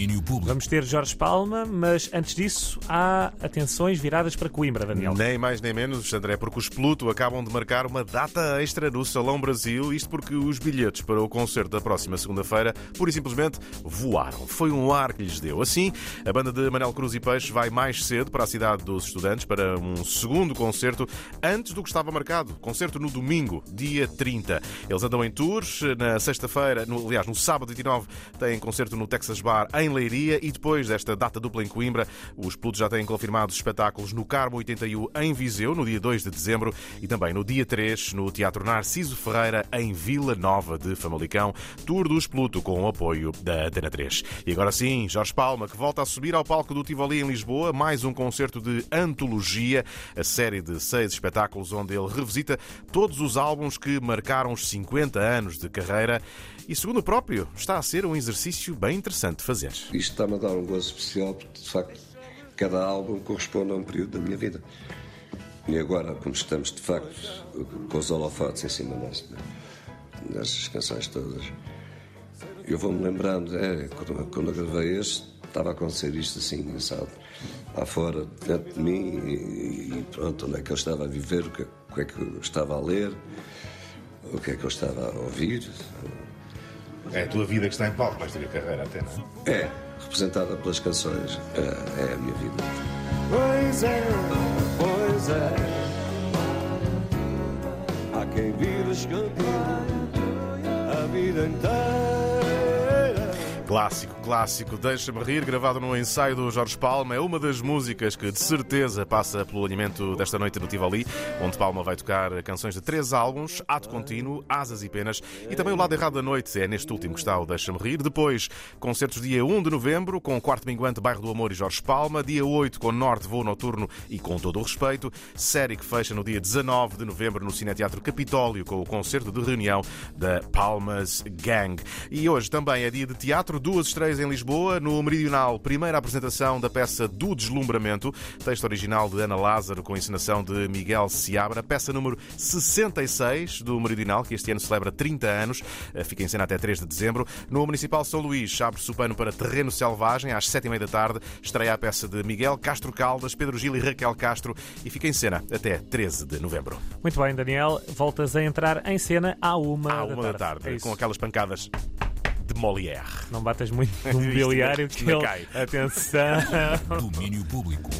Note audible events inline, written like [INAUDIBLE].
Domínio público. Vamos ter Jorge Palma, mas antes disso há atenções viradas para Coimbra, Daniel. Nem mais nem menos, André, porque os Pluto acabam de marcar uma data extra no Salão Brasil, isto porque os bilhetes para o concerto da próxima segunda-feira, pura e simplesmente, voaram. Foi um ar que lhes deu. Assim, a banda de Manel Cruz e Peixe vai mais cedo para a cidade dos estudantes para um segundo concerto antes do que estava marcado. Concerto no domingo, dia 30. Eles andam em tours, na sexta-feira, aliás, no sábado 29, têm concerto no Texas Bar em Leiria e depois desta data dupla em Coimbra, os Plutos já têm confirmados espetáculos no Carmo 81 em Viseu, no dia 2 de dezembro e também no dia 3 no Teatro Narciso Ferreira em Vila Nova de Famalicão, Tour dos Pluto com o apoio da Antena 3. E agora sim, Jorge Palma, que volta a subir ao palco do Tivoli em Lisboa, mais um concerto de antologia, a série de seis espetáculos onde ele revisita todos os álbuns que marcaram os 50 anos de carreira e, segundo o próprio, está a ser um exercício bem interessante de fazer. Isto está-me a dar um gozo especial porque, de facto, cada álbum corresponde a um período da minha vida. E agora, como estamos, de facto, com os holofotes em cima destas, destas canções todas, eu vou-me lembrando, é, quando, quando eu gravei este, estava a acontecer isto assim, engraçado, lá fora, dentro de mim, e, e pronto, onde é que eu estava a viver, o que, o que é que eu estava a ler, o que é que eu estava a ouvir. É a tua vida que está em palco, vais ter a carreira até, não é? É, representada pelas canções, é, é a minha vida. Pois é, pois é. Há quem vires campeão a vida inteira. Clássico, clássico, Deixa-me Rir, gravado no ensaio do Jorge Palma, é uma das músicas que de certeza passa pelo alinhamento desta noite no Tivoli, onde Palma vai tocar canções de três álbuns, Ato Contínuo, Asas e Penas, e também o lado errado da noite, é neste último que está o Deixa-me Rir. Depois, concertos dia 1 de novembro, com o quarto minguante Bairro do Amor e Jorge Palma, dia 8 com Norte Voo Noturno e com todo o respeito, série que fecha no dia 19 de novembro no Cineteatro Capitólio, com o concerto de reunião da Palmas Gang. E hoje também é dia de teatro, duas estreias em Lisboa. No Meridional, primeira apresentação da peça Do Deslumbramento, texto original de Ana Lázaro com encenação de Miguel Seabra, peça número 66 do Meridional, que este ano celebra 30 anos, eh, fica em cena até 3 de dezembro. No Municipal São Luís, abre-se o pano para Terreno Selvagem, às 7h30 da tarde, estreia a peça de Miguel Castro Caldas, Pedro Gil e Raquel Castro e fica em cena até 13 de novembro. Muito bem, Daniel, voltas a entrar em cena à uma, à uma da tarde, da tarde é com aquelas pancadas de Molière. Não batas muito no [LAUGHS] mobiliário que ele... Atenção. Domínio público.